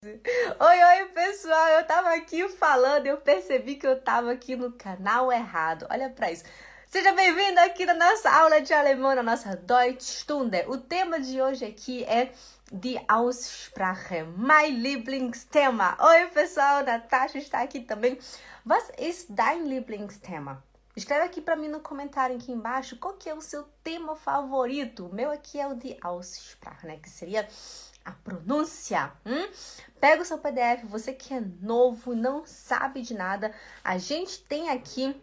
Oi, oi, pessoal. Eu tava aqui falando, eu percebi que eu tava aqui no canal errado. Olha pra isso. Seja bem-vindo aqui na nossa aula de alemão, na nossa Deutschstunde. O tema de hoje aqui é Die Aussprache, mein Lieblingsthema. Oi, pessoal, Natasha está aqui também. Was ist dein Lieblingsthema? Escreve aqui para mim no comentário aqui embaixo qual que é o seu tema favorito. O meu aqui é o de Aussprache, né? Que seria a pronúncia. Hum? Pega o seu PDF, você que é novo, não sabe de nada, a gente tem aqui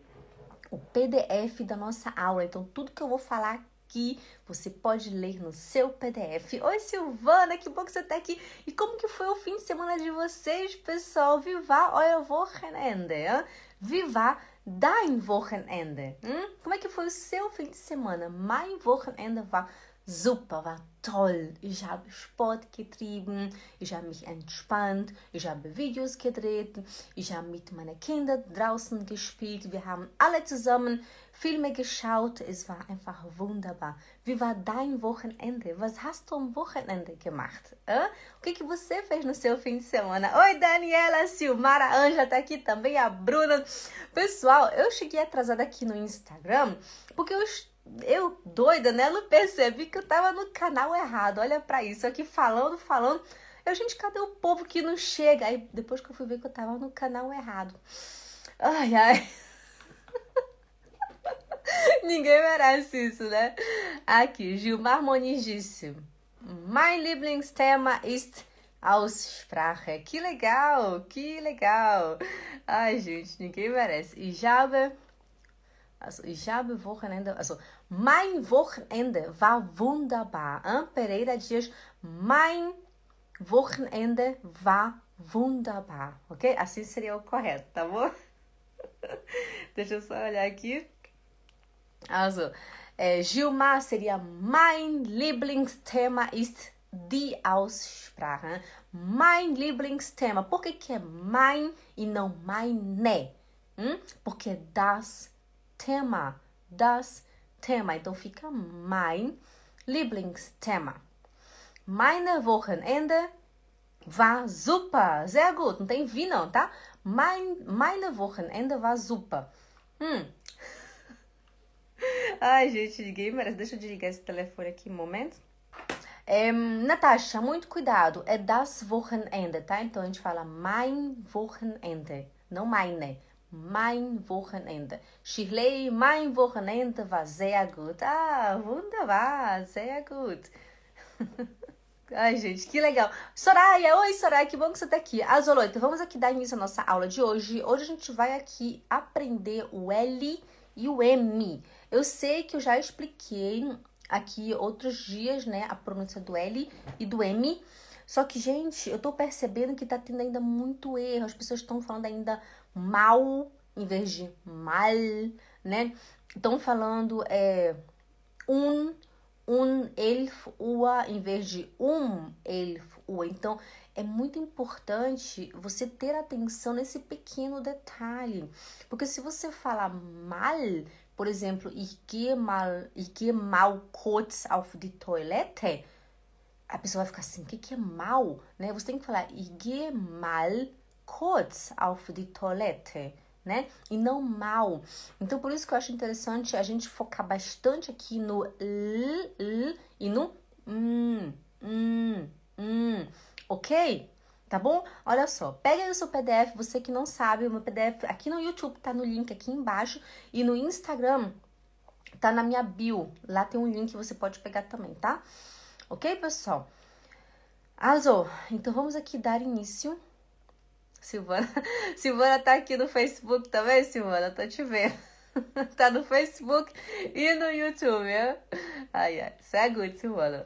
o PDF da nossa aula. Então, tudo que eu vou falar aqui, você pode ler no seu PDF. Oi, Silvana, que bom que você está aqui. E como que foi o fim de semana de vocês, pessoal? Viva euer Wochenende. Viva dein Wochenende. Hm? Como é que foi o seu fim de semana? Mein Wochenende war super, war toll. Ich habe Sport getrieben, ich habe mich entspannt, ich habe Videos gedreht, ich habe mit meinen Kindern draußen gespielt. Wir haben alle zusammen Filme geschaut. Es war einfach wunderbar. Wie war dein Wochenende? Was hast du am Wochenende gemacht? O que, que você fez no seu fim de semana? Oi, Daniela, Silmara, Anja tá aqui também, a Bruna. Pessoal, eu cheguei atrasada aqui no Instagram porque eu eu doida, né? Não percebi que eu tava no canal errado. Olha para isso, aqui falando, falando. Eu, gente, cadê o povo que não chega? Aí depois que eu fui ver que eu tava no canal errado. Ai, ai. Ninguém merece isso, né? Aqui, Gilmar Moniz disse: Mein Lieblingsthema ist Aussprache. Que legal, que legal. Ai, gente, ninguém merece. E Jaber Also ich habe Wochenende, also mein Wochenende war wunderbar. Hein? Pereira diz, mein Wochenende war wunderbar. Ok? Assim seria o correto, tá bom? Deixa eu só olhar aqui. Also, é, Gilmar seria mein Lieblingsthema ist die Aussprache. Mein Lieblingsthema. Por que, que é mein e não meine? Hum? Porque das Thema, das Thema. Então fica mein Lieblingsthema. Meine Wochenende war super. Sehr gut. Não tem vi não, tá? Mein, meine Wochenende war super. Hum. Ai, gente, ninguém merece. Deixa eu desligar esse telefone aqui um momento. É, Natasha, muito cuidado. É das Wochenende, tá? Então a gente fala mein Wochenende, não meine mein Wochenende. Shirley, mein Wochenende war sehr gut. Ah, wunderbar, sehr gut. Ai, gente, que legal. Soraya, oi Soraya, que bom que você tá aqui. Azoloito, vamos aqui dar início à nossa aula de hoje. Hoje a gente vai aqui aprender o L e o M. Eu sei que eu já expliquei aqui outros dias, né, a pronúncia do L e do M. Só que, gente, eu tô percebendo que tá tendo ainda muito erro. As pessoas estão falando ainda mal em vez de mal, né? Estão falando é, um, um elf ua em vez de um elf ua. Então, é muito importante você ter atenção nesse pequeno detalhe. Porque se você falar mal, por exemplo, ich gehe mal, ich gehe mal kurz auf die Toilette, a pessoa vai ficar assim, o que, que é mal? Né? Você tem que falar, ich gehe mal kurz auf die Toilette, né? E não mal. Então, por isso que eu acho interessante a gente focar bastante aqui no l, l e no hum, hum, hum, ok? Tá bom? Olha só, pega aí o seu PDF, você que não sabe, o meu PDF aqui no YouTube tá no link aqui embaixo e no Instagram tá na minha bio. Lá tem um link que você pode pegar também, tá? Ok, pessoal? Also, então vamos aqui dar início Silvana. Silvana tá aqui no Facebook também, Silvana, tô te vendo. tá no Facebook e no YouTube, hein? Ai, ai. Segue, Silvana.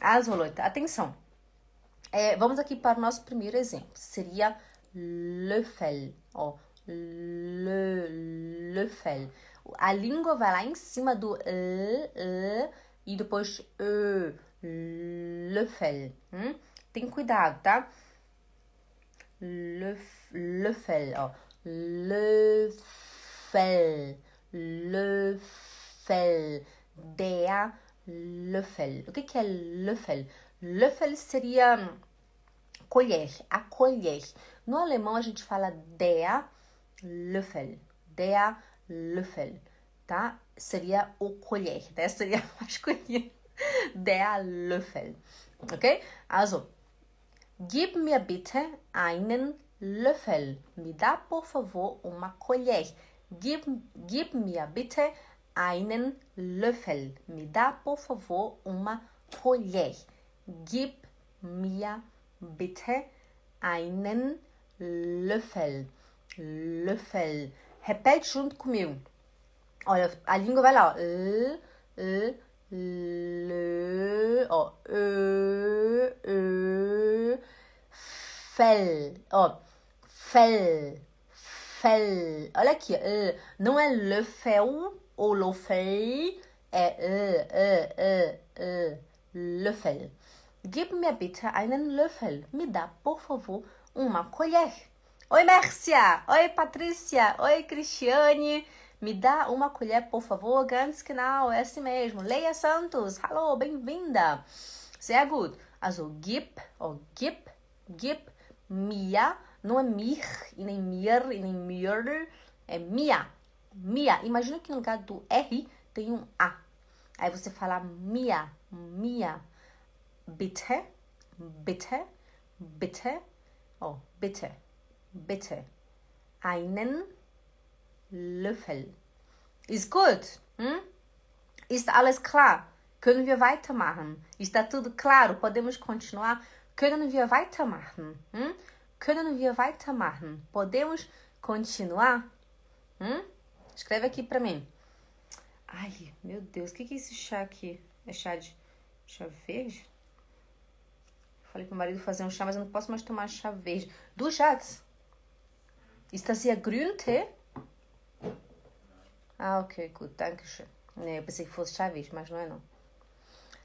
Azolota, atenção. É, vamos aqui para o nosso primeiro exemplo. Seria Löffel. Ó, le, Löffel. A língua vai lá em cima do e, e e depois e, Löffel. Hum? Tem cuidado, tá? Le, le fel, ó. Le fel, le fel, der Löffel. O que, é Löffel? Löffel seria colher, a colher. No alemão a gente fala der Löffel, der Löffel, tá? Seria o colher, né? Seria masculino. Der Löffel, ok? Also, gib mir bitte einen Löffel. Me dá, por favor, uma colher. Gib, gib mir bitte einen Löffel. Me dá, por favor, uma colher. Gib mir bitte einen Löffel. Löffel. Repete junto comigo. Olha, a língua vai lá. L, L, L, ó. Ö, Ö, fel, ó. Fel, fel. Olha aqui, L. Não é le fel ou le fel, é L, L, L, L, le fel. Gib mir bitte einen Löffel. Me dá, por favor, uma colher. Oi, Mércia! Oi, Patrícia! Oi, Cristiane! Me dá uma colher, por favor. Ganz genau, é assim mesmo. Leia Santos, hallo, bem-vinda. Sehr gut. Also, gib, oh, gib, gib, mir. Não é mir, e nem mir, e nem mir. É mia. Mia. Imagina que no lugar do R tem um A. Aí você fala mia, mia. Bitte, bitte, bitte. Oh, bitte, bitte. Einen Löffel. Ist gut? Hm? Ist alles klar? Können wir weitermachen? Está tudo claro? Podemos continuar? Können wir weitermachen? Hm? Können wir weitermachen? Podemos continuar? Hm? Escreve aqui para mim. Ai, meu Deus, o que, que é esse chá aqui? É chá de chá verde? Falei pro marido fazer um chá, mas eu não posso mais tomar chá verde. Du Schatz, ist das hier Grüntee? Ah, ok, gut, danke schön. Eu pensei que fosse chá verde, mas não é não.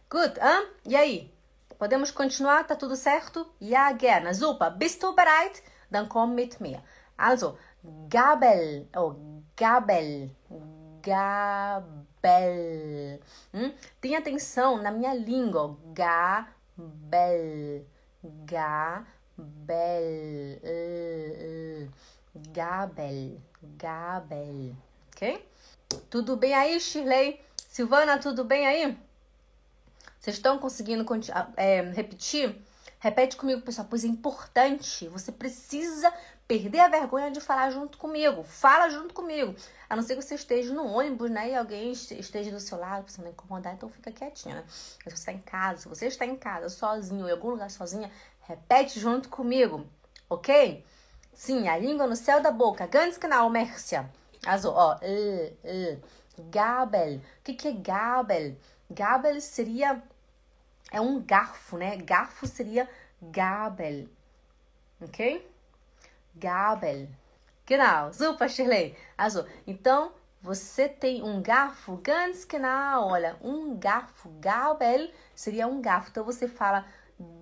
Gut, hein? E aí? Podemos continuar? Tá tudo certo? Ja, gerne. Super. Bist du bereit? Dann komm mit mir. Also, Gabel. Oh, Gabel. Gabel. Hum? Tenha atenção na minha língua. Gabel. Gabel. Gabel. Gabel. Ok? Tudo bem aí, Shirley? Silvana, tudo bem aí? Vocês estão conseguindo é, repetir? Repete comigo, pessoal, pois é importante. Você precisa perder a vergonha de falar junto comigo. Fala junto comigo. A não ser que você esteja no ônibus, né? E alguém esteja do seu lado, não incomodar, então fica quietinha, né? Se você está em casa, se você está em casa, sozinho, em algum lugar sozinha, repete junto comigo, ok? Sim, a língua no céu da boca. Ganz genau, Mércia. Also, ó, uh. Gabel. O que, que é Gabel? Gabel seria. É um garfo, né? Garfo seria Gabel. Ok? Gabel. Genau, super, Shirley. Also, então, você tem um garfo, ganz genau. Olha, um garfo, Gabel seria um garfo. Então, você fala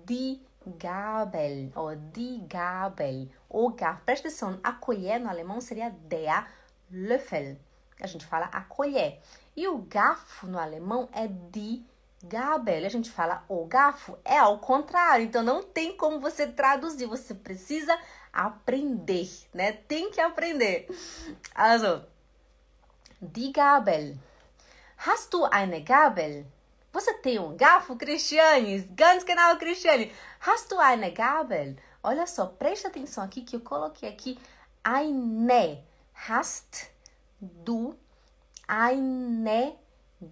die Gabel, ou die Gabel, o garfo. Presta atenção, a colher no alemão seria der Löffel. A gente fala a colher. E o garfo no alemão é die Gabel. A gente fala o garfo. É ao contrário. Então não tem como você traduzir. Você precisa aprender, né? Tem que aprender. Also, die Gabel. Hast du eine Gabel? Você tem um garfo, Cristiane? Ganz genau, Cristiane. Hast du eine Gabel? Olha só, presta atenção aqui que eu coloquei aqui eine hast du eine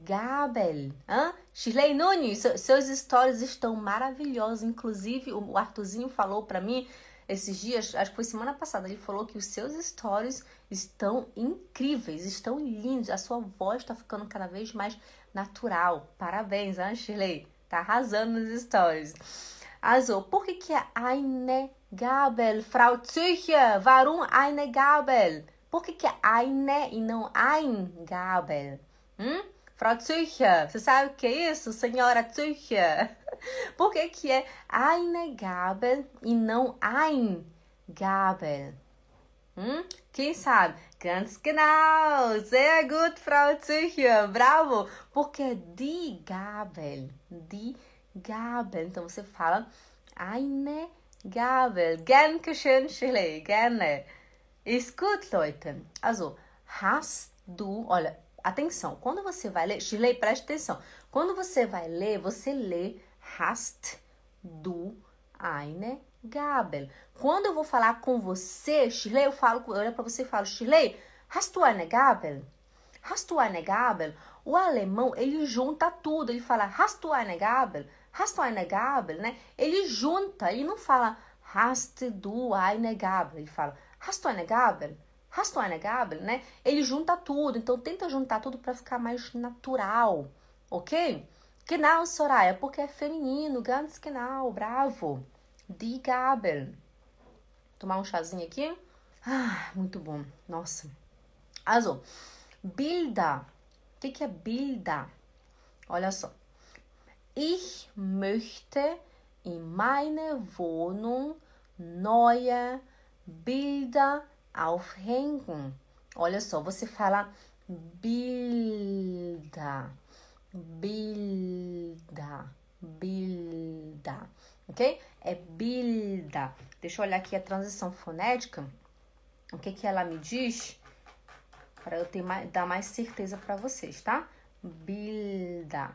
Gabel? Hã? Shirley Nunes, seus stories estão maravilhosos. Inclusive, o Arthurzinho falou para mim esses dias, acho que foi semana passada, ele falou que os seus stories estão incríveis, estão lindos. A sua voz está ficando cada vez mais natural. Parabéns, hein, Shirley? Tá arrasando nos stories. Also, por que, que é eine Gabel? Frau Zücher, warum eine Gabel? Por que, que é eine e não ein Gabel? Hum? Frau Zücher, você sabe o que é isso, senhora Zücher? Por que, que é eine Gabel e não ein Gabel? Hum? Quem sabe? Ganz genau! Sehr gut, Frau Zücher! Bravo! Porque é die Gabel. Die Gabel. Então você fala eine Gabel. Dankeschön, Shirley. Gerne. Ist gut, Leute. Also, hast du. Olha, atenção. Quando você vai ler. Shirley, preste atenção. Quando você vai ler, você lê hast du eine Gabel. Quando eu vou falar com você, Shirley, eu falo, eu olho para você e falo, Shirley, hast du eine Gabel? Hast du eine Gabel? O alemão, ele junta tudo. Ele fala, hast du eine Gabel? Hast du eine Gabel, né? Ele junta, ele não fala hast du eine Gabel. Ele fala, hast du eine Gabel? Hast du eine Gabel, né? Ele junta tudo. Então, tenta juntar tudo para ficar mais natural, ok? Genau, Soraya, porque é feminino. Ganz genau, bravo. Die Gabel. Tomar um chazinho aqui. Ah, muito bom. Nossa. Also, Bilder. O que, que é Bilder? Olha só. Ich möchte in meine Wohnung neue Bilder aufhängen. Olha só, você fala Bilder, Bilder, Bilder, ok? É Bilder. Deixa eu olhar aqui a transição fonética. O que que ela me diz? Para eu ter mais, dar mais certeza para vocês, tá? Bilder.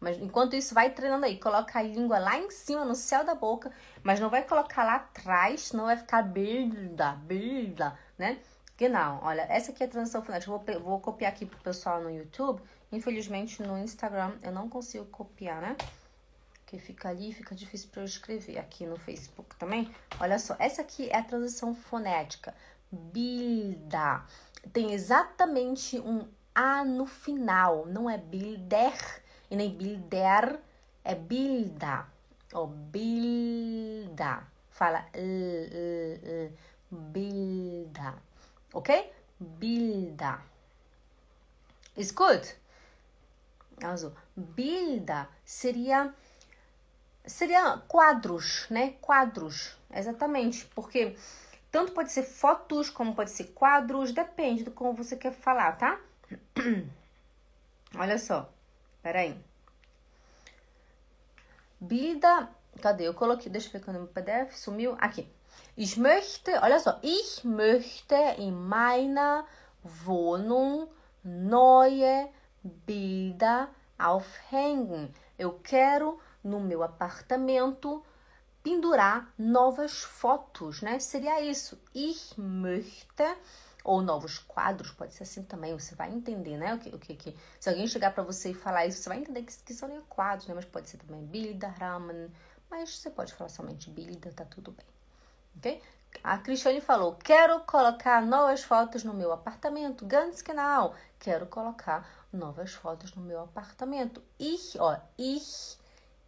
Mas enquanto isso, vai treinando aí. Coloca a língua lá em cima, no céu da boca. Mas não vai colocar lá atrás, senão vai ficar bilda, bilda, né? Que não. Olha, essa aqui é a transição fonética. Vou, vou copiar aqui pro pessoal no YouTube. Infelizmente, no Instagram eu não consigo copiar, né? Que fica ali, fica difícil para eu escrever. Aqui no Facebook também. Olha só, essa aqui é a transição fonética. Bilda. Tem exatamente um A no final. Não é bilder e nem bilder é bilda. Ou bilda. Fala l, l, bilda. Ok? Bilda. Gut? Also, bilda seria seria quadros, né? Quadros, exatamente, porque tanto pode ser fotos como pode ser quadros, depende do como você quer falar, tá? Olha só. Peraí. Bilder. Cadê? Eu coloquei. Deixa eu ver quando o PDF sumiu. Aqui. Ich möchte. Olha só. Ich möchte in meiner Wohnung neue Bilder aufhängen. Eu quero no meu apartamento pendurar novas fotos, né? Seria isso. Ich möchte ou novos quadros, pode ser assim também, você vai entender, né? O que, o que, que se alguém chegar para você e falar isso, você vai entender que, que são quadros, né? Mas pode ser também Bilder, Ramen, mas você pode falar somente Bilder, tá tudo bem, ok? A Cristiane falou: quero colocar novas fotos no meu apartamento. Ganz genau. Quero colocar novas fotos no meu apartamento. Ich, ó, ich,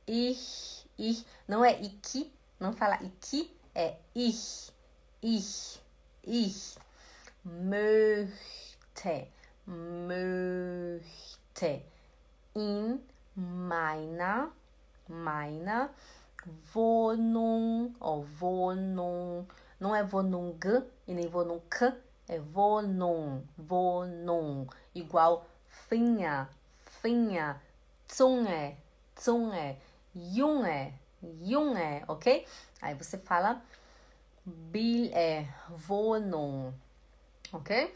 ich, ich. Não é iki, não fala iki, é ich, ich, ich möchte, möchte. In meiner, meiner Wohnung, oh, Wohnung, não é Wohnung e nem Wohnung, é Wohnung, Wohnung, igual Finger, Finger, Zunge, Zunge, Junge, Junge, ok? Aí você fala Bil, é, Wohnung, okay?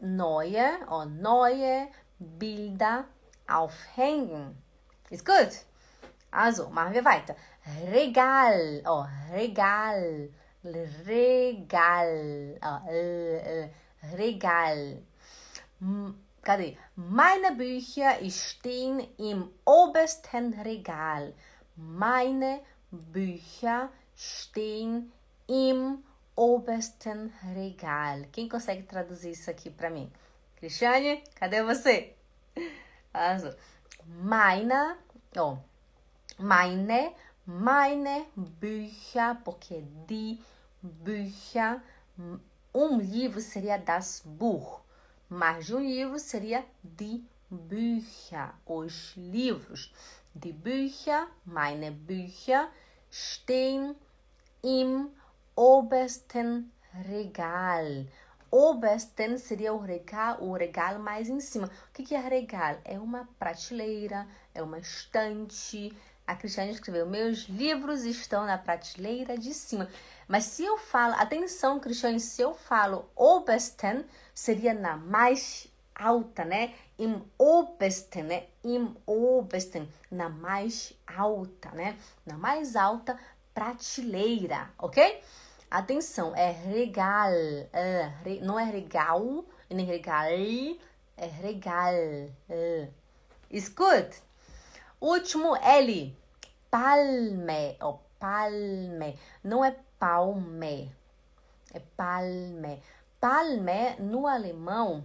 Neue oder neue Bilder aufhängen. Ist gut? Also, machen wir weiter. Regal, oh, Regal, Regal, oh, äh, Regal. Cadê? Meine Bücher stehen im obersten Regal. Meine Bücher stehen im obersten Regal. Quem consegue traduzir isso aqui para mim? Cristiane, cadê você? Meine, oh, meine, meine Bücher, porque die Bücher, um livro seria das Buch, mais de um livro seria die Bücher, os livros. Die Bücher, meine Bücher stehen im obersten Regal. Obersten seria o regal, o regal mais em cima. O que, é regal? É uma prateleira, é uma estante, A Cristiane escreveu: Meus livros estão na prateleira de cima. Mas se eu falo, atenção, Cristiane, se eu falo obersten, seria na mais alta, né? Im obersten, né? Im obersten, na mais alta, né? Na mais alta prateleira, ok? Atenção, é regal, é, não é regal, nem regal, é regal. É. Escute. Último L. Palme, ou palme. Não é palme, é palme. Palme, no alemão,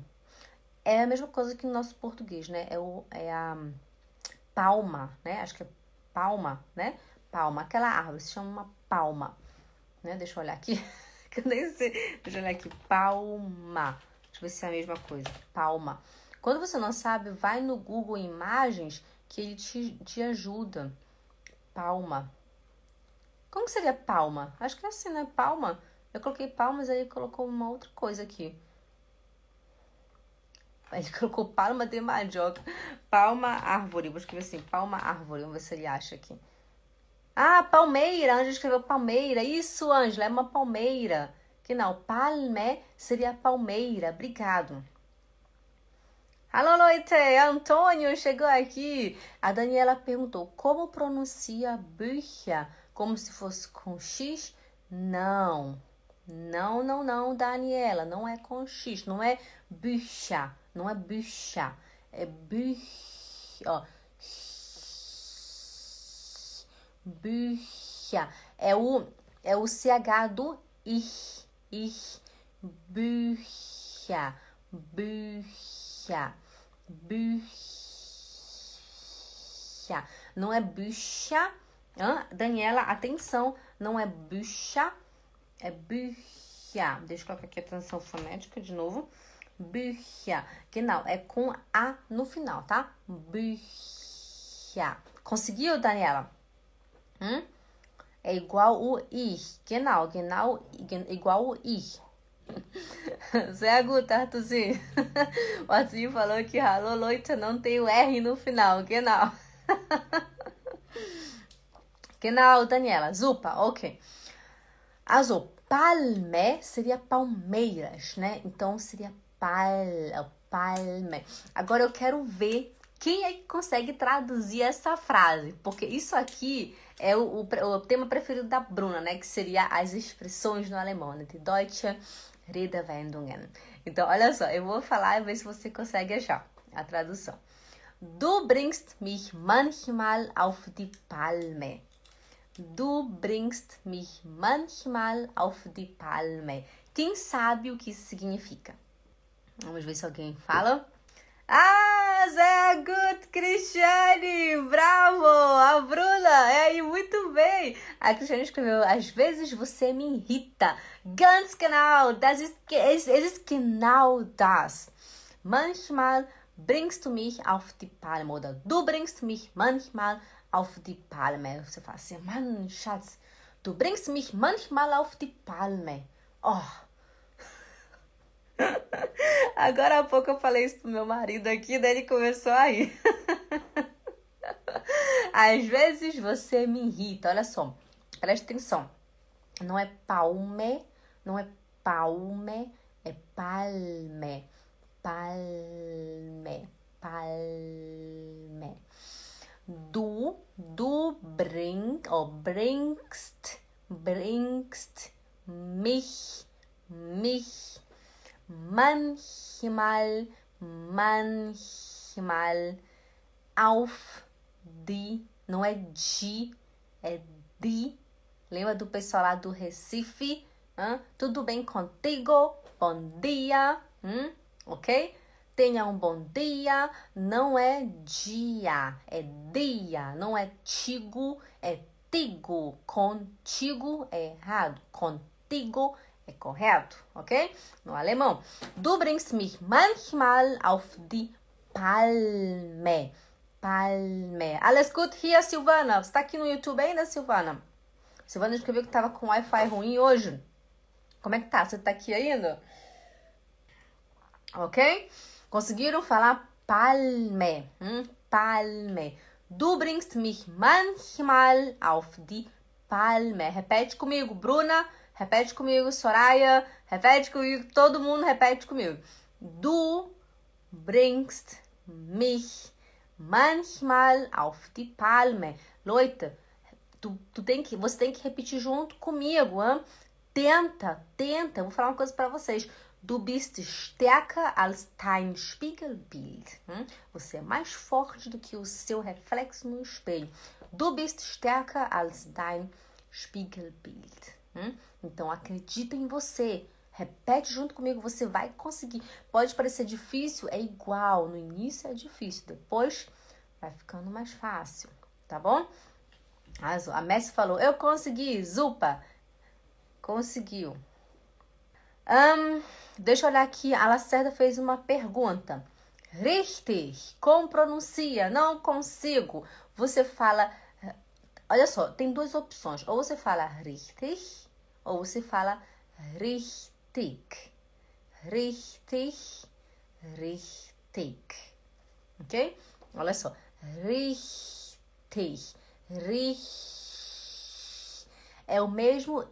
é a mesma coisa que no nosso português, né? É, o, é a palma, né? Acho que é palma, né? Palma. Aquela árvore se chama palma, né? Deixa eu olhar aqui, que eu nem sei. Deixa eu olhar aqui. Palma. Deixa eu ver se é a mesma coisa. Palma. Quando você não sabe, vai no Google Imagens que ele te, te ajuda. Palma. Como que seria palma? Acho que é assim, né? Palma. Eu coloquei palmas, aí ele colocou uma outra coisa aqui. Ele colocou palma de mandioca. Palma árvore. Vou escrever assim, palma árvore. Vamos ver se ele acha aqui. Ah, palmeira. A Ângela escreveu palmeira. Isso, Ângela, é uma palmeira. Que não, palme seria palmeira. Obrigado. Alô, noite! Antônio chegou aqui. A Daniela perguntou como pronuncia Bücher? Como se fosse com X? Não. Não, não, não, Daniela. Não é com X. Não é Bücher. Não é Bücher. É Bücher. Ó. Bücher. É o, é o CH do ich. Ich. Bücher. Bücher. Bücher. Não é Bücher. Hã? Daniela, atenção. Não é Bücher. É Bücher. Deixa eu colocar aqui a transição fonética de novo. Bücher. Genau. É com A no final, tá? Bücher. Conseguiu, Daniela? Hum? É igual o ich. Genau. Genau. Igual o ich. Sehr gut, Arthurzinho. O Arthurzinho falou que Hallo Leute não tem o R no final. Genau. Genau, Daniela. Zupa, ok. Also, palme seria palmeiras, né? Então seria pal, palme. Agora eu quero ver quem é que consegue traduzir essa frase, porque isso aqui é o, o, o tema preferido da Bruna, né? Que seria as expressões no alemão, né? De Deutsche Redewendungen. Então, olha só, eu vou falar e ver se você consegue achar a tradução. Du bringst mich manchmal auf die Palme. Du bringst mich manchmal auf die Palme. Quem sabe o que isso significa? Vamos ver se alguém fala. Ah, sehr gut, Cristiane! Bravo! A Bruna! É aí, muito bem! A Cristiane escreveu: Às vezes você me irrita. Ganz genau! Das ist, es, es ist genau das. Manchmal bringst du mich auf die Palme. Oder du bringst mich manchmal auf die Palme. Você fala assim: Mann, Schatz, du bringst mich manchmal auf die Palme. Oh! Agora há pouco eu falei isso pro meu marido aqui, daí ele começou a rir. Às vezes você me irrita, olha só, presta atenção. Não é palme, não é palme, é palme, palme, palme. Du, du bring, oh, bringst, bringst mich, mich manchmal, manchmal auf die, não é de, é de. Lembra do pessoal lá do Recife? Hã? Tudo bem contigo? Bom dia, hum? ok? Tenha um bom dia. Não é dia, é dia. Não é tigo, é tigo. Contigo é errado. Contigo é é correto, ok? No alemão. Du bringst mich manchmal auf die Palme. Palme. Alles gut hier, Silvana? Você tá aqui no YouTube ainda, Silvana? Silvana escreveu que tava com Wi-Fi ruim hoje. Como é que tá? Você tá aqui ainda? Ok? Conseguiram falar palme? Hum? Palme. Du bringst mich manchmal auf die Palme. Repete comigo, Bruna. Repete comigo, Soraya. Repete comigo, todo mundo repete comigo. Du bringst mich manchmal auf die Palme. Leute, tu, tu tem que, você tem que repetir junto comigo. Hein? Tenta, tenta. Vou falar uma coisa para vocês. Du bist stärker als dein Spiegelbild. Você é mais forte do que o seu reflexo no espelho. Du bist stärker als dein Spiegelbild. Hum? Então acredita em você. Repete junto comigo, você vai conseguir. Pode parecer difícil, é igual. No início é difícil, depois vai ficando mais fácil, tá bom? A Messi falou: Eu consegui, Zupa. Conseguiu. Um, deixa eu olhar aqui. A Lacerda fez uma pergunta. Richtig. Como pronuncia? Não consigo. Você fala. Olha só, tem duas opções. Ou você fala richtig, ou você fala richtig. Richtig. Richtig. Ok? Olha só. Richtig. Richtig. É o mesmo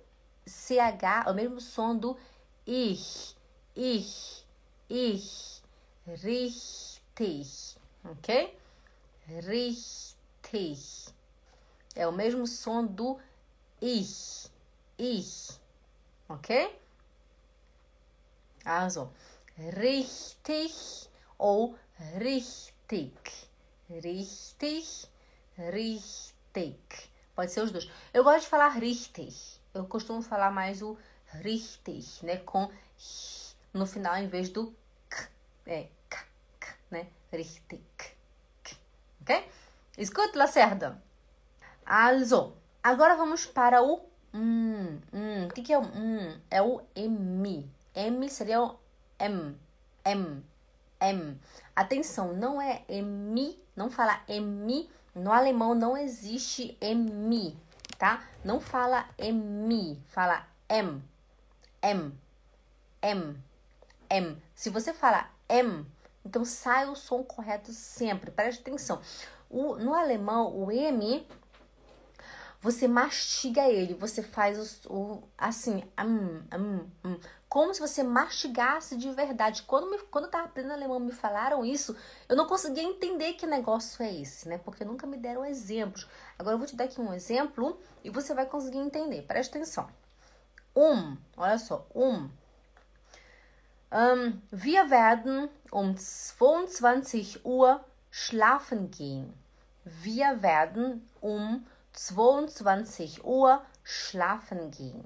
CH, é o mesmo som do ich, ich, ich, richtig, ok? Richtig. É o mesmo som do ich, ich, ok? Also, richtig ou richtig, richtig, richtig. Pode ser os dois. Eu gosto de falar richtig. Eu costumo falar mais o richtig, né? Com no final em vez do k, é k, k né? Richtig. Ok? Escuta, Lacerda. Also, agora vamos para o hum, hum. O que, que é o hum? É o M. M seria o M. M. M. Atenção, não é M, não fala M. No alemão não existe M, tá? Não fala M, fala M. M, M, M. Se você falar M, então sai o som correto sempre. Preste atenção. O, no alemão, o M, você mastiga ele. Você faz o, o assim, um, um, um, como se você mastigasse de verdade. Quando, me, quando eu tava aprendendo alemão, me falaram isso, eu não conseguia entender que negócio é esse, né? Porque nunca me deram exemplos. Agora eu vou te dar aqui um exemplo e você vai conseguir entender. Preste atenção um, olha só, um. Ähm, wir werden um 22 Uhr schlafen gehen. Wir werden um 22 Uhr schlafen gehen.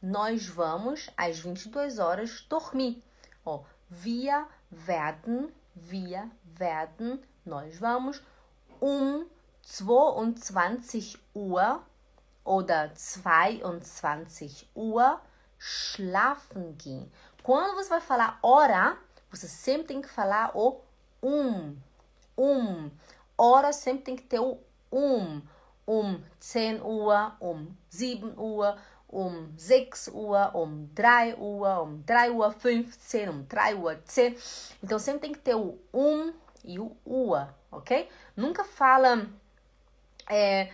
Nós vamos às 22 horas dormir. Ó, wir werden, wir werden, nós vamos um 22 Uhr oder 22 Uhr schlafen gehen. Quando você vai falar hora, você sempre tem que falar o um. Um. Hora sempre tem que ter o um. Um 10 Uhr, um 7 Uhr, um 6 Uhr, um 3 Uhr, um 3 Uhr 15, um 3 Uhr 10. Então sempre tem que ter o um e o Uhr, ok? Nunca fala. É,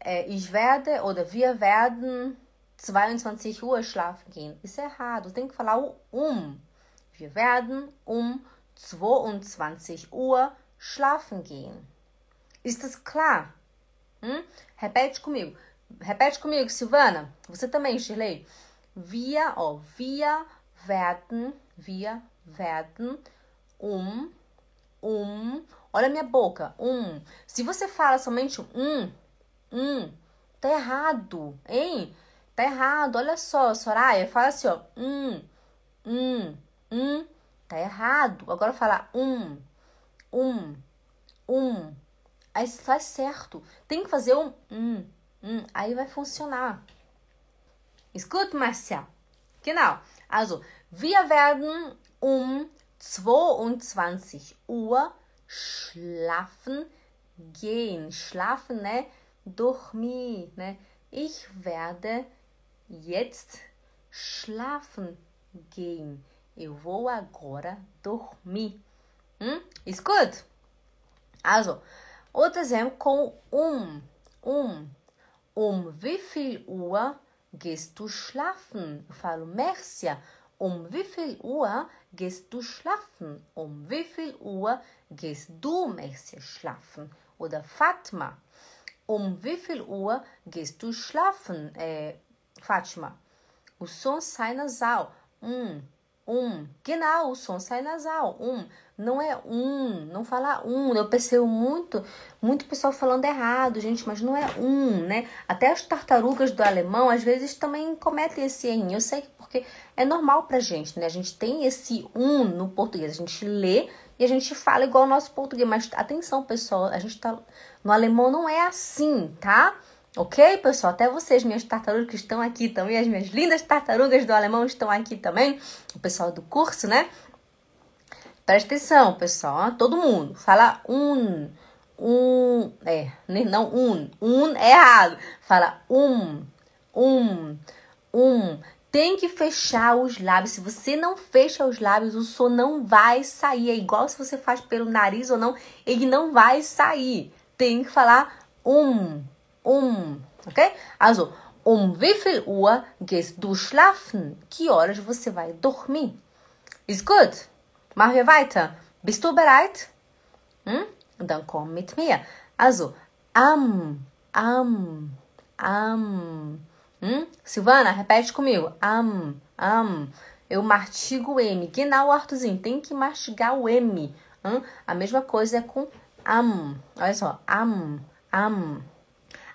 äh, ich werde oder wir werden 22 Uhr schlafen gehen. Isso é errado. Tem que falar o um. Wir werden um 22 Uhr schlafen gehen. Ist das klar? Hum? Repete comigo. Repete comigo, Silvana. Você também, Shirley. Wir, ó, wir werden, wir werden um, um. Olha a minha boca. Um. Se você fala somente um, Hum, tá errado, hein? Tá errado. Olha só, Soraya, fala assim, ó. Hum, hum, hum. Tá errado. Agora fala um, um, um. Aí faz certo. Tem que fazer um, um, um. Aí vai funcionar. Escuta, Marcia. Genau. Also, wir werden um 22 Uhr schlafen gehen. Schlafen, né? dormir, né? Ich werde jetzt schlafen gehen. Eu vou agora dormir. Hm? Ist gut? Also, Outro exemplo com um. Um. Um wie viel Uhr gehst du schlafen? Eu falo, Mércia, um wie viel Uhr gehst du schlafen? Um wie viel Uhr gehst du, Mércia, schlafen? Oder Fatma, um wie viel Uhr gehst du schlafen, äh, Fátima? O som sai nasal. Um, um. Genau, o som sai nasal. Um. Não é um, não fala um. Eu percebo muito, muito pessoal falando errado, gente, mas não é um, né? Até as tartarugas do alemão às vezes também cometem esse erro. Eu sei porque é normal pra gente, né? A gente tem esse um no português. A gente lê e a gente fala igual o nosso português. Mas atenção, pessoal, a gente tá. No alemão não é assim, tá? Ok, pessoal? Até vocês, minhas tartarugas que estão aqui também, as minhas lindas tartarugas do alemão estão aqui também. O pessoal do curso, né? Presta atenção, pessoal. Todo mundo. Fala um. Um. É, não um. Um é errado. Fala um. Um. Um. Tem que fechar os lábios. Se você não fecha os lábios, o som não vai sair. É igual se você faz pelo nariz ou não, ele não vai sair. Tem que falar um um, ok? Also, um wie viel Uhr gehst du schlafen? Que horas você vai dormir? Ist gut. Machen wir weiter. Bist du bereit? Hm? Dann komm mit mir. Also, am, am, am. Hm? Silvana, repete comigo. Am, am. Eu mastigo o M. Genau, Arthurzinho. Tem que mastigar o M. Hum? A mesma coisa é com am. Olha só. Am, am.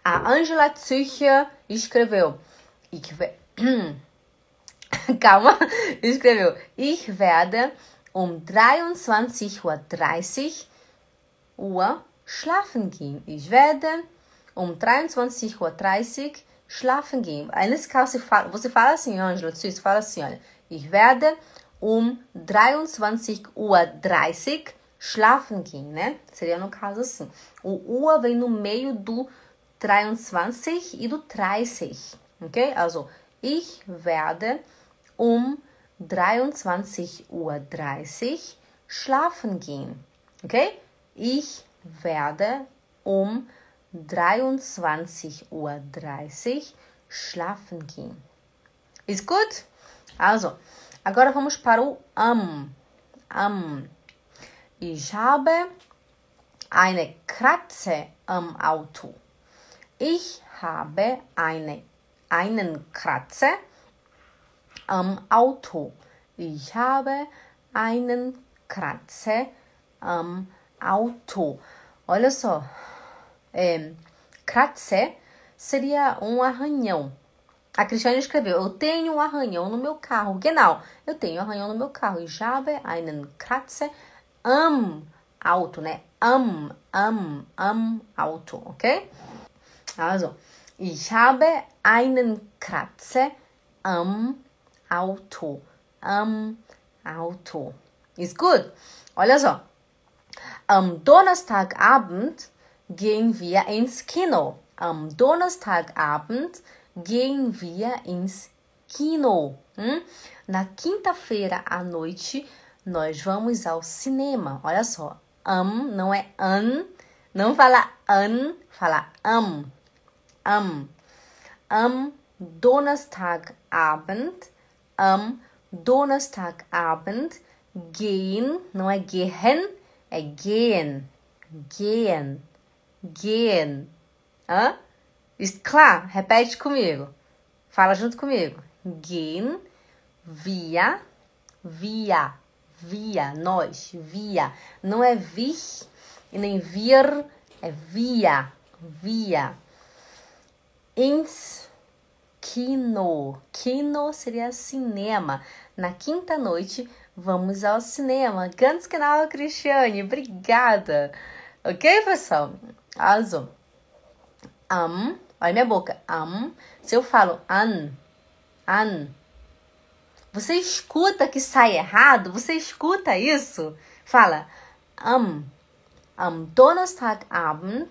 A Angela Zücher escreveu. Ich Calma, escreveu. Ich werde um 23.30 Uhr schlafen gehen. Ich werde um 23.30 Uhr schlafen gehen. Aí nesse caso você fala, assim, Angela, você fala assim, olha. Ich werde um 23 Uhr 30 schlafen gehen, né? Seria no caso assim. O Uhr vem no meio do 23 e do 30. Okay? Also, ich werde um 23.30 Uhr schlafen gehen. Okay? Ich werde um 23.30 Uhr schlafen gehen. Ist gut? Also, agora vamos para o am. Am. Ich habe eine Kratze am Auto. Ich habe eine, einen Kratzer am Auto. Ich habe einen Kratzer am Auto. Olha só, é, kratzer seria um arranhão. A Cristiane escreveu: Eu tenho um arranhão no meu carro. Genau, eu tenho um arranhão no meu carro. Ich habe einen Kratzer am Auto, né? Am, am, am Auto, ok? Also, ich habe einen Kratzer am Auto. Am Auto. Ist gut. Olha só. Am Donnerstagabend gehen wir ins Kino. Am Donnerstagabend gehen wir ins Kino. Hum? Na quinta-feira à noite, nós vamos ao cinema. Olha só. Am não é an. Não fala an, fala am am, am Donnerstagabend, am Donnerstagabend gehen, não é gehen, é gehen, gehen, gehen. Hã? Klar? Repete comigo. Fala junto comigo. Gehen, via, via, via, nós, via. Não é vir e nem vir, é via, via ins kino. Kino seria cinema. Na quinta noite, vamos ao cinema. Ganz genau, Cristiane. Obrigada. Ok, pessoal? Also, am, olha minha boca. Am, se eu falo an, an, você escuta que sai errado? Você escuta isso? Fala am. Am Donnerstagabend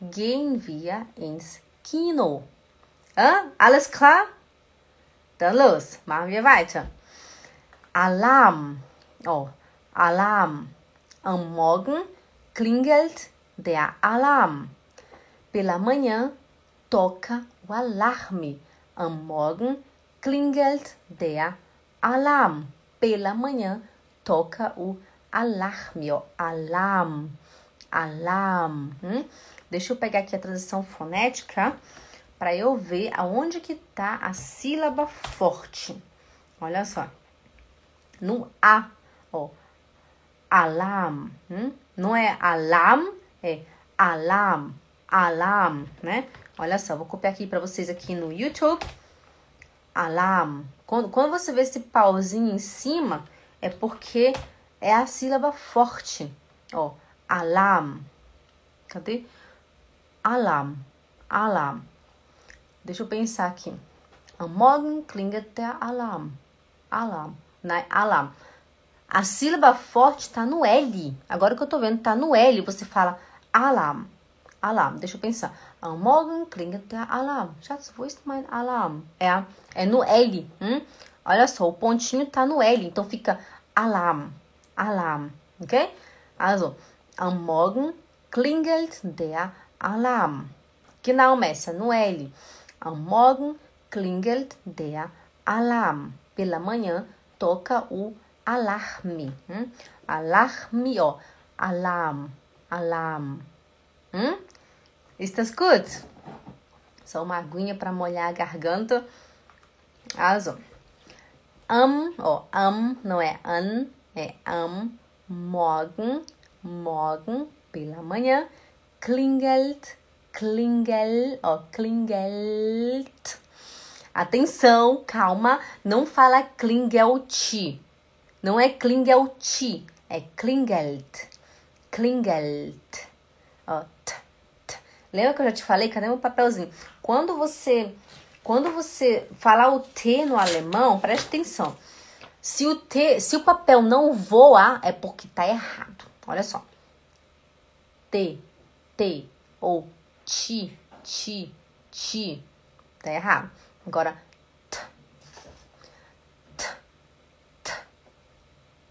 gehen wir ins Kino. Hã? Alles klar? Dann los, machen wir weiter. Alarm. Oh, Alarm. Am Morgen klingelt der Alarm. Pela manhã, toca o alarme. Am Morgen klingelt der Alarm. Pela manhã, toca o alarme, ó. Alarm. Alarm. Hum? Deixa eu pegar aqui a transição fonética para eu ver aonde que tá a sílaba forte. Olha só. No A, ó. Alarm. Hum? Não é alarm, é alarm. Alarm, né? Olha só, vou copiar aqui para vocês aqui no YouTube. Alarm. Quando, quando você vê esse pauzinho em cima, é porque é a sílaba forte. Ó, alarm. Cadê? Alarm. Alarm. Deixa eu pensar aqui. Am Morgen klingelt der Alarm. Alarm. Né? Alarm. A sílaba forte está no L. Agora que eu tô vendo, tá no L, você fala Alarm. Alarm. Deixa eu pensar. Am Morgen klingelt der Alarm. Schatz, wo ist mein Alarm? É, é no L. Hum? Olha só, o pontinho tá no L, então fica Alarm. Alarm. Ok? Also, am Morgen klingelt der Alarm. Genau, Messer, no L. Am Morgen klingelt der Alarm. Pela manhã toca o alarme. Hum? Alarme, ó. Alarm. Alarm. Hum? Estás gut? Só uma aguinha para molhar a garganta. Also. Am, ó. Am não é an, é am. Morgen. Morgen. Pela manhã. Klingelt klingel, ó, klingelt. Atenção, calma, não fala klingelt. Não é klingelt, é klingelt. Klingelt. Ó, t, t. Lembra que eu já te falei? Cadê meu papelzinho? Quando você quando você falar o T no alemão, preste atenção. Se o T, se o papel não voa, é porque tá errado. Olha só. T, T ou ti, ti, ti. Tá errado. Agora, t, t, t,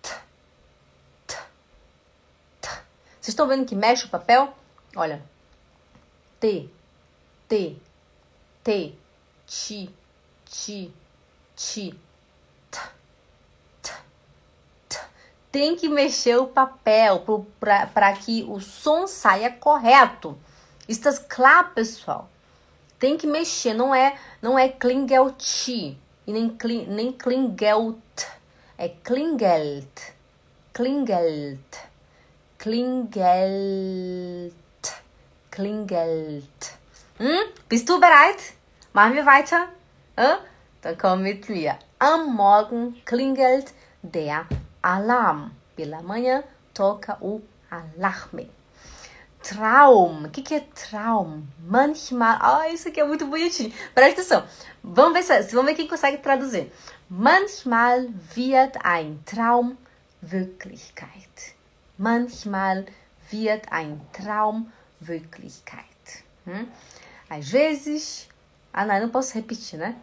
t, t, t. Vocês estão vendo que mexe o papel? Olha. T, T, T, ti, ti, ti. tem que mexer o papel para que o som saia correto. Estás klar, pessoal? Tem que mexer, não é, não é klingelt e nem, nem klingelt, é klingelt, klingelt, klingelt, klingelt. Hm? Bist du bereit? Machen wir weiter? Äh? Dann komm mit mir. Am Morgen klingelt der Alarm. Pela manhã toca o alarme. Traum. O que, que é Traum? Manchmal. Ah, isso aqui é muito bonitinho. Presta atenção. Vamos ver, se, vamos ver quem consegue traduzir. Manchmal wird ein Traum Wirklichkeit. Manchmal wird ein Traum Wirklichkeit. Hum? Às vezes. Ah, não, eu não posso repetir, né?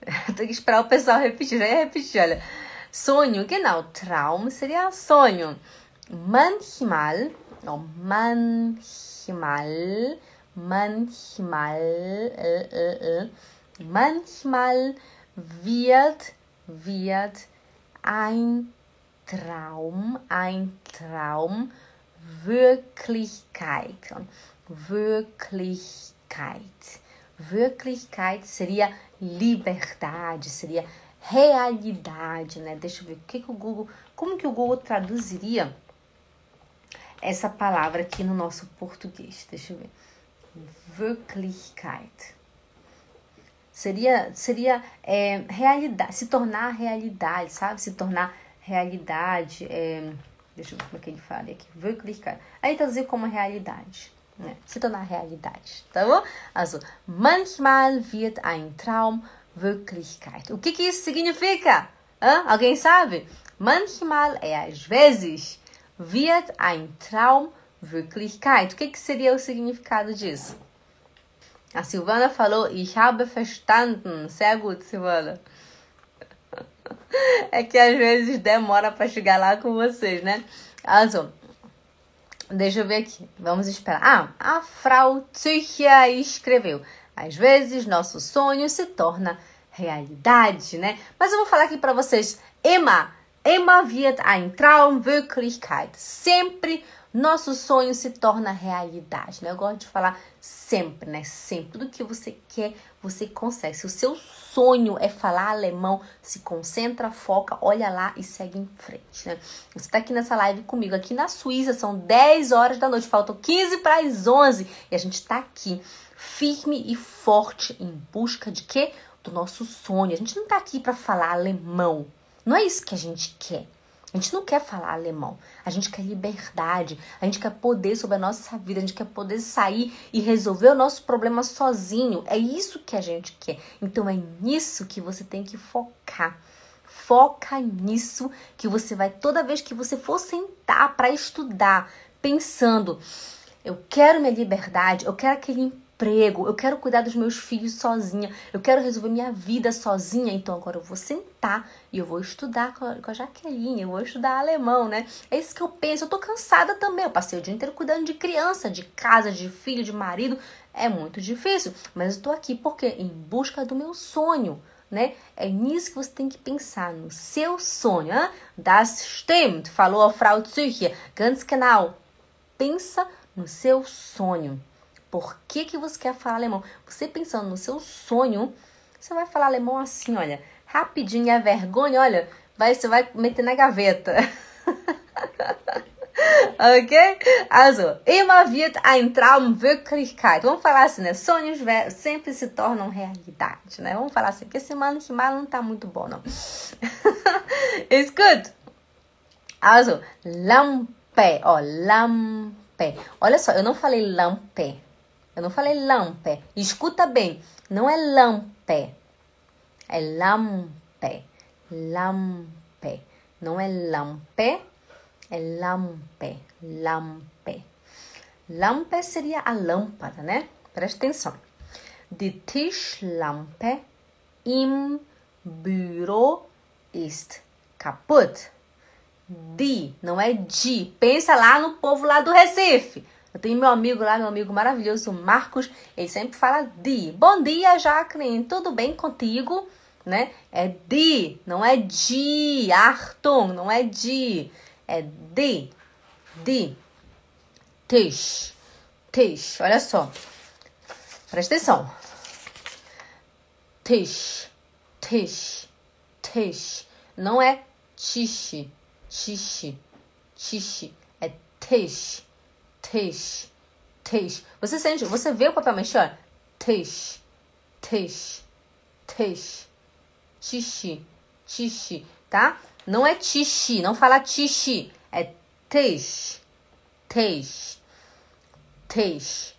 Tem que esperar o pessoal repetir. Já ia repetir, olha. Sonho, genau. Traum seria sonho. Manchmal Oh, manchmal, manchmal, äh, äh, äh, manchmal wird, wird ein Traum, ein Traum Wirklichkeit. Wirklichkeit. Wirklichkeit seria liberdade, seria realidade, né? Deixa eu ver o que, que o Google, como que o Google traduziria essa palavra aqui no nosso português. Deixa eu ver. Wirklichkeit. Seria, seria é, realidade, se tornar realidade, sabe? Se tornar realidade. É, deixa eu ver como é que ele fala aqui. Wirklichkeit. Aí traduzir como realidade. Né? Se tornar realidade, tá bom? Also, manchmal wird ein Traum Wirklichkeit. O que, que isso significa? Hã? Alguém sabe? Manchmal é às vezes wird ein Traum Wirklichkeit. O que, que seria o significado disso? A Silvana falou, ich habe verstanden. Sehr gut, Silvana. É que às vezes demora para chegar lá com vocês, né? Also, Deixa eu ver aqui. Vamos esperar. Ah, a Frau Zücher escreveu. Às vezes nosso sonho se torna realidade, né? Mas eu vou falar aqui para vocês. Emma, Emma wird ein Traum Wirklichkeit. Sempre nosso sonho se torna realidade, né? Eu gosto de falar sempre, né? Sempre. Tudo que você quer, você consegue. Se o seu sonho é falar alemão, se concentra, foca, olha lá e segue em frente, né? Você tá aqui nessa live comigo, aqui na Suíça, são 10 horas da noite, faltam 15 para as 11 e a gente tá aqui firme e forte em busca de quê? Do nosso sonho. A gente não tá aqui para falar alemão. Não é isso que a gente quer. A gente não quer falar alemão. A gente quer liberdade. A gente quer poder sobre a nossa vida. A gente quer poder sair e resolver o nosso problema sozinho. É isso que a gente quer. Então é nisso que você tem que focar. Foca nisso que você vai toda vez que você for sentar para estudar, pensando, eu quero minha liberdade, eu quero aquele emprego, eu quero cuidar dos meus filhos sozinha, eu quero resolver minha vida sozinha, então agora eu vou sentar e eu vou estudar com a, Jaqueline, eu vou estudar alemão, né? É isso que eu penso. Eu tô cansada também, eu passei o dia inteiro cuidando de criança, de casa, de filho, de marido. É muito difícil, mas eu tô aqui porque em busca do meu sonho. Né? É nisso que você tem que pensar, no seu sonho. Hein? Das stimmt, falou a Frau Zücher. Ganz genau. Pensa no seu sonho. Por que, que você quer falar alemão? Você pensando no seu sonho, você vai falar alemão assim, olha, rapidinho, a vergonha, olha, vai, você vai meter na gaveta. ok? Also, immer wird ein Traum Wirklichkeit. Vamos falar assim, né? Sonhos sempre se tornam realidade, né? Vamos falar assim, porque esse mano que mal não tá muito bom, não. It's good. Also, Lampe, ó, Lampe. Olha só, eu não falei lampe. Eu não falei lampe. Escuta bem. Não é lampe. É lampe. Lampe. Não é lampe. É lampe. Lampe. Lampe seria a lâmpada, né? Presta atenção. Die Tischlampe im Büro ist kaputt. Die, não é de. Pensa lá no povo lá do Recife. Eu tenho meu amigo lá, meu amigo maravilhoso, Marcos, ele sempre fala de. Bom dia, Jacqueline, tudo bem contigo? Né? É de, não é de. Arton, não é de. É de. De. Tish. Tish. Olha só. Presta atenção. Tish. Tish. Tish. Não é tiche. Tiche. Tiche. É tish Tish, tish. Você sente, você vê o papel mexer? Tish, tish, tish, tishi, tishi, tá? Não é tishi, não fala tishi, é tish, tish, tish,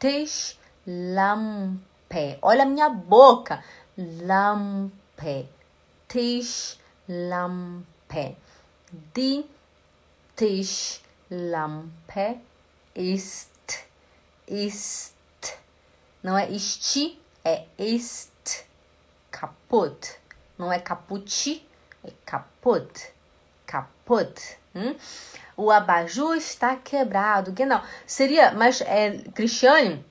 tish, lampe. Olha a minha boca, lampe, tish, lampe, di, tish, lampe ist, ist. Não é este, é ist. Kaputt. Não é kaputt, é kaputt. Kaputt. Hum? O abajur está quebrado. Que não. Seria, mas é, Cristiane,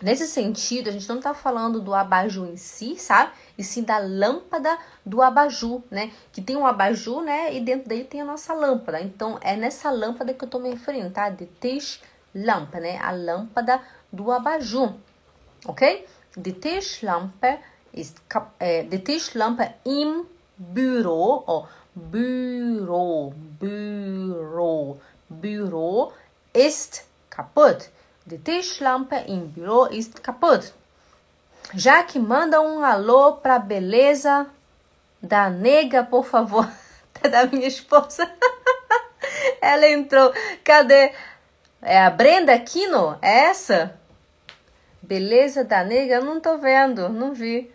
nesse sentido, a gente não está falando do abajur em si, sabe? E sim da lâmpada do abajur, né? Que tem um abajur, né? E dentro dele tem a nossa lâmpada. Então, é nessa lâmpada que eu estou me referindo, tá? De Tisch lâmpada, né? A lâmpada do abajur, ok? Die Tischlampe ist, äh, die Tischlampe im Büro, oh, Büro, Büro, Büro ist kaputt. Die Tischlampe im Büro ist kaputt. Jaque, manda um alô pra beleza da nega, por favor. da minha esposa. Ela entrou. Cadê? É a Brenda Aquino? É essa? Beleza da nega? Não tô vendo, não vi.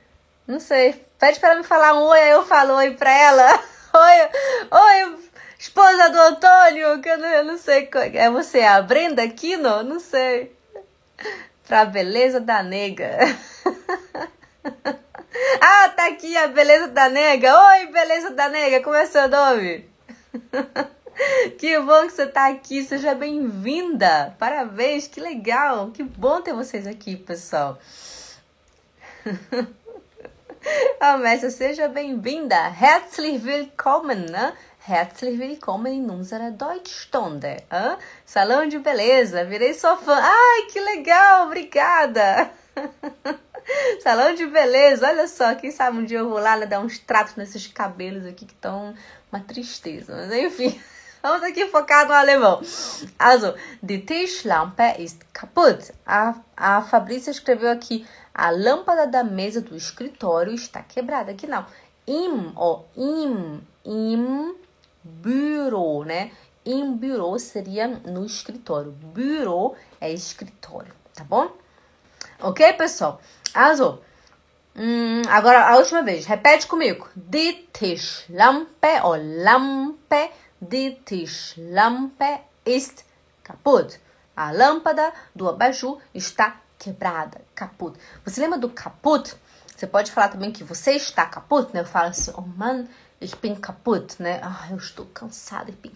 Não sei. Pede para me falar um oi, aí eu falo oi pra ela. Oi, oi, esposa do Antônio, que eu não, eu não sei. É você, a Brenda Aquino? Não sei. Pra beleza da nega. ah, tá aqui a beleza da nega. Oi, beleza da nega, como é seu nome? Que bom que você está aqui, seja bem-vinda. Parabéns, que legal, que bom ter vocês aqui, pessoal. Ah, Messia, seja bem-vinda. Herzlich willkommen, né? Herzlich willkommen in unserer Deutschstunde. Hã? Salão de beleza, virei sua fã. Ai, que legal, obrigada. Salão de beleza, olha só, quem sabe um dia eu vou lá né, dar uns tratos nesses cabelos aqui que estão uma tristeza. Mas enfim, vamos aqui focar no alemão. Also, die Tischlampe ist kaputt. A, a Fabrícia escreveu aqui, a lâmpada da mesa do escritório está quebrada. Aqui não. Im, ó, im, im Büro, né? Im Büro seria no escritório. Büro é escritório, tá bom? Ok, pessoal? Also, hum, agora a última vez. Repete comigo. Die Tischlampe ou Lampe. Die Tischlampe ist kaputt. A lâmpada do abajur está quebrada, kaputt. Você lembra do kaputt? Você pode falar também que você está kaputt, né? Eu falo assim, oh man, ich bin kaputt, né? Ah, eu estou cansada, ich bin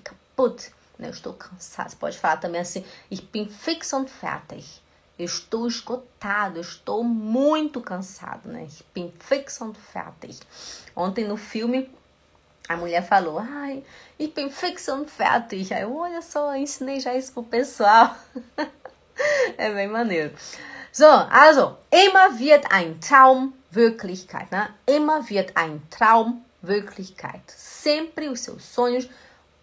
né? Eu estou cansada. Você pode falar também assim, ich bin fix und fertig. Eu estou esgotado, eu estou muito cansado, né? Ich fix und fertig. Ontem no filme, a mulher falou, ai, ich bin fix und fertig. Aí eu, olha só, ensinei já isso pro pessoal. é bem maneiro. So, also, immer wird ein Traum Wirklichkeit, né? Immer wird ein Traum Wirklichkeit. Sempre os seus sonhos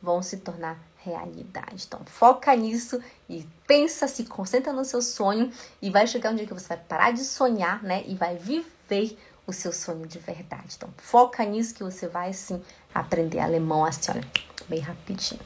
vão se tornar realidade. Então, foca nisso e pensa, se concentra no seu sonho e vai chegar um dia que você vai parar de sonhar, né? E vai viver o seu sonho de verdade. Então, foca nisso que você vai, sim, aprender alemão assim, olha, bem rapidinho.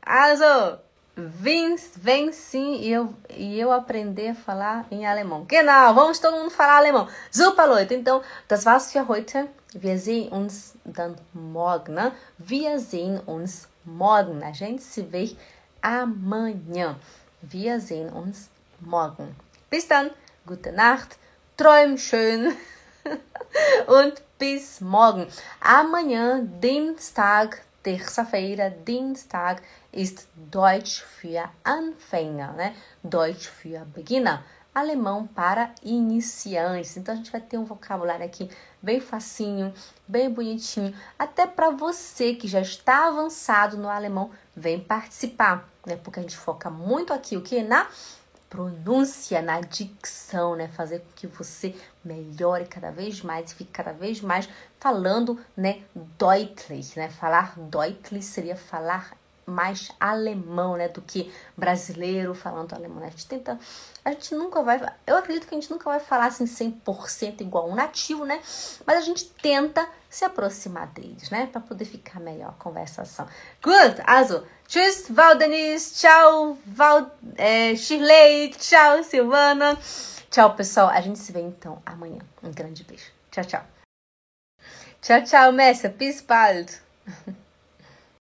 Also, vem, vem sim e eu, e eu aprender a falar em alemão. Genau, vamos todo mundo falar alemão. Super, Leute. Então, das war's für heute. Wir sehen uns dann morgen? Wir sehen uns morgen. A gente se vê amanhã. Wir sehen uns morgen. Bis dann, gute Nacht, träum schön und bis morgen. Amanhã, Dienstag, terça-feira, Dienstag, ist Deutsch für Anfänger, né? Deutsch für Beginner. Alemão para iniciantes. Então a gente vai ter um vocabulário aqui bem facinho, bem bonitinho, até para você que já está avançado no alemão, vem participar, né? Porque a gente foca muito aqui o que na pronúncia, na dicção, né? Fazer com que você melhore cada vez mais e fique cada vez mais falando, né, deutlich, né? Falar deutlich seria falar mais alemão, né, do que brasileiro falando alemão. Né? A gente tenta, a gente nunca vai, eu acredito que a gente nunca vai falar assim 100% igual um nativo, né? Mas a gente tenta se aproximar deles, né, para poder ficar melhor a conversação. Good, also, tschüss, Valdenis, tchau, Val, é, Shirley, tchau, Silvana. Tchau, pessoal. A gente se vê então amanhã. Um grande beijo. Tchau, tchau. Tchau, tchau, Messa. Bis bald.